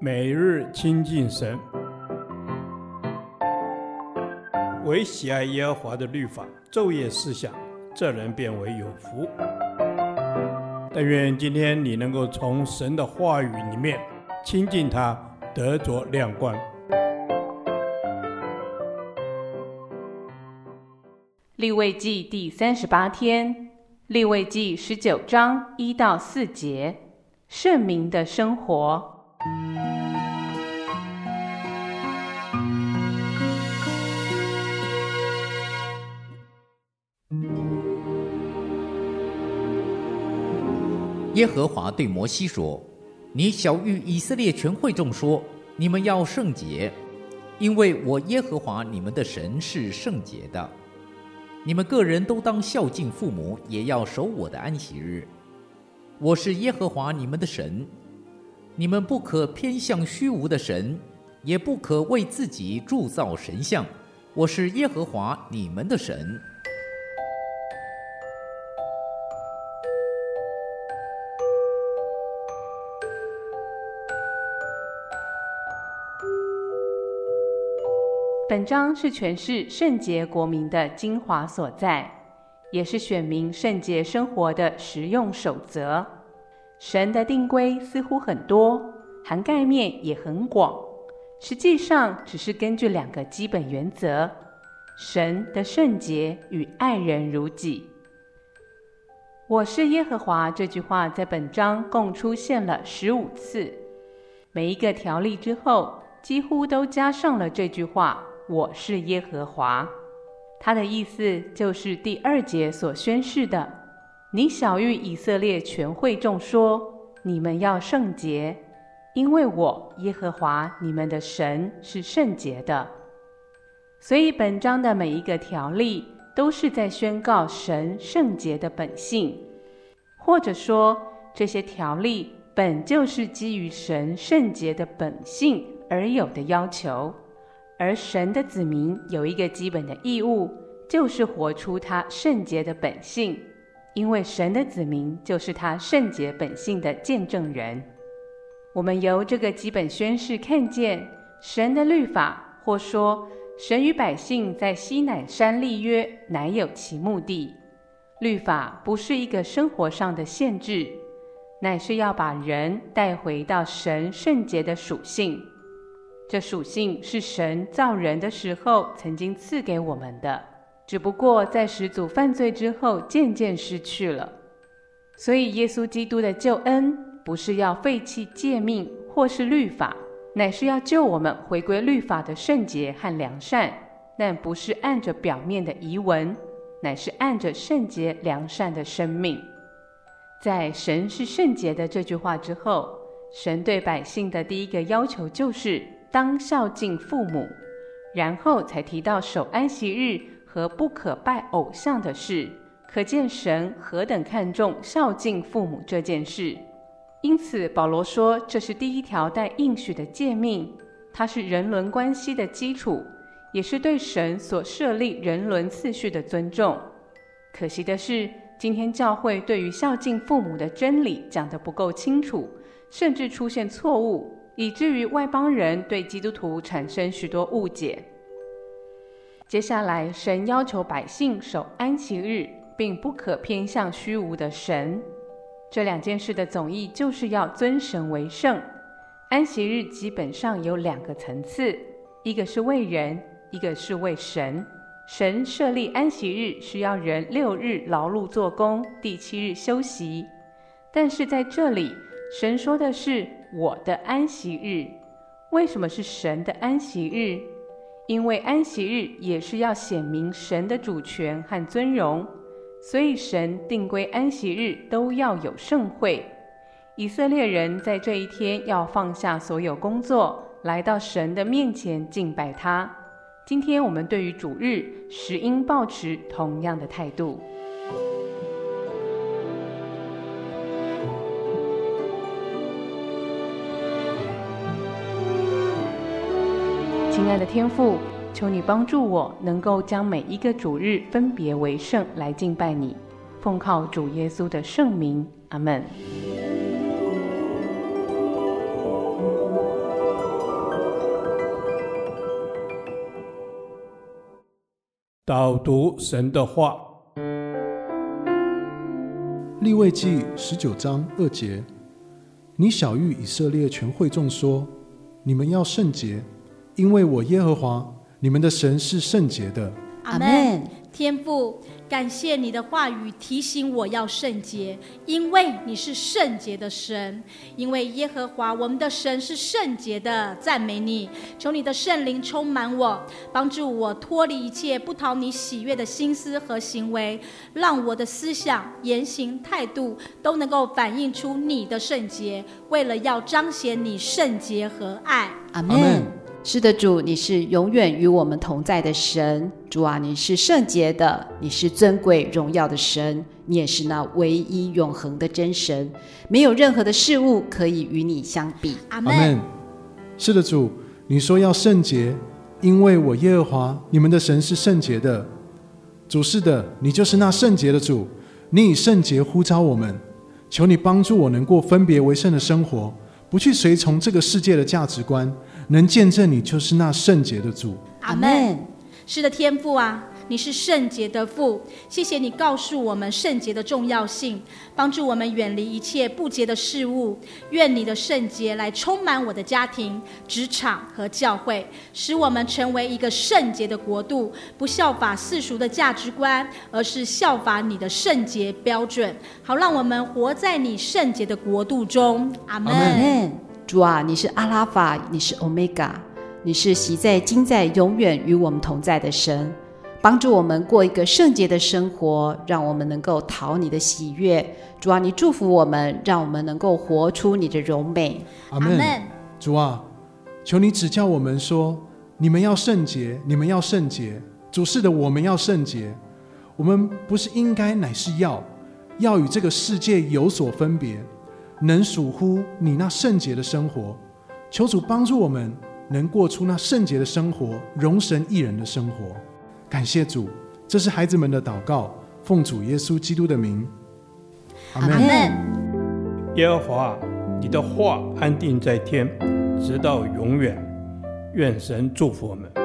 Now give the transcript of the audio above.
每日亲近神，唯喜爱耶和华的律法，昼夜思想，这人便为有福。但愿今天你能够从神的话语里面亲近他，得着亮光。立位记第三十八天，立位记十九章一到四节，圣民的生活。耶和华对摩西说：“你晓諭以色列全会众说：你们要圣洁，因为我耶和华你们的神是圣洁的。你们个人都当孝敬父母，也要守我的安息日。我是耶和华你们的神，你们不可偏向虚无的神，也不可为自己铸造神像。我是耶和华你们的神。”本章是诠释圣洁国民的精华所在，也是选民圣洁生活的实用守则。神的定规似乎很多，涵盖面也很广，实际上只是根据两个基本原则：神的圣洁与爱人如己。我是耶和华这句话在本章共出现了十五次，每一个条例之后几乎都加上了这句话。我是耶和华，它的意思就是第二节所宣示的：你晓諭以色列全会众说，你们要圣洁，因为我耶和华你们的神是圣洁的。所以本章的每一个条例都是在宣告神圣洁的本性，或者说这些条例本就是基于神圣洁的本性而有的要求。而神的子民有一个基本的义务，就是活出他圣洁的本性，因为神的子民就是他圣洁本性的见证人。我们由这个基本宣誓看见，神的律法，或说神与百姓在西乃山立约，乃有其目的。律法不是一个生活上的限制，乃是要把人带回到神圣洁的属性。这属性是神造人的时候曾经赐给我们的，只不过在始祖犯罪之后渐渐失去了。所以，耶稣基督的救恩不是要废弃诫命或是律法，乃是要救我们回归律法的圣洁和良善，但不是按着表面的仪文，乃是按着圣洁良善的生命。在“神是圣洁的”这句话之后，神对百姓的第一个要求就是。当孝敬父母，然后才提到守安息日和不可拜偶像的事，可见神何等看重孝敬父母这件事。因此，保罗说这是第一条带应许的诫命，它是人伦关系的基础，也是对神所设立人伦次序的尊重。可惜的是，今天教会对于孝敬父母的真理讲得不够清楚，甚至出现错误。以至于外邦人对基督徒产生许多误解。接下来，神要求百姓守安息日，并不可偏向虚无的神。这两件事的总意就是要尊神为圣。安息日基本上有两个层次，一个是为人，一个是为神。神设立安息日需要人六日劳碌做工，第七日休息。但是在这里，神说的是。我的安息日，为什么是神的安息日？因为安息日也是要显明神的主权和尊荣，所以神定规安息日都要有盛会。以色列人在这一天要放下所有工作，来到神的面前敬拜他。今天我们对于主日，实应保持同样的态度。亲爱的天父，求你帮助我，能够将每一个主日分别为圣，来敬拜你，奉靠主耶稣的圣名。阿门。导读神的话。立位记十九章二节，你晓谕以色列全会众说，你们要圣洁。因为我耶和华你们的神是圣洁的。阿门。天父。感谢你的话语提醒我要圣洁，因为你是圣洁的神，因为耶和华我们的神是圣洁的。赞美你，求你的圣灵充满我，帮助我脱离一切不讨你喜悦的心思和行为，让我的思想、言行、态度都能够反映出你的圣洁，为了要彰显你圣洁和爱。阿门。是的，主，你是永远与我们同在的神。主啊，你是圣洁的，你是尊贵荣耀的神，你也是那唯一永恒的真神，没有任何的事物可以与你相比。阿门。是的，主，你说要圣洁，因为我耶和华你们的神是圣洁的。主，是的，你就是那圣洁的主，你以圣洁呼召我们，求你帮助我能过分别为圣的生活，不去随从这个世界的价值观。能见证你就是那圣洁的主，阿门。是的，天父啊，你是圣洁的父，谢谢你告诉我们圣洁的重要性，帮助我们远离一切不洁的事物。愿你的圣洁来充满我的家庭、职场和教会，使我们成为一个圣洁的国度，不效法世俗的价值观，而是效法你的圣洁标准，好让我们活在你圣洁的国度中。阿门。主啊，你是阿拉法，你是欧米伽，你是昔在、今在、永远与我们同在的神，帮助我们过一个圣洁的生活，让我们能够讨你的喜悦。主啊，你祝福我们，让我们能够活出你的柔美。阿门。主啊，求你指教我们说，你们要圣洁，你们要圣洁。主是的，我们要圣洁。我们不是应该，乃是要，要与这个世界有所分别。能属乎你那圣洁的生活，求主帮助我们，能过出那圣洁的生活，容神一人的生活。感谢主，这是孩子们的祷告，奉主耶稣基督的名，阿门。耶和华，你的话安定在天，直到永远。愿神祝福我们。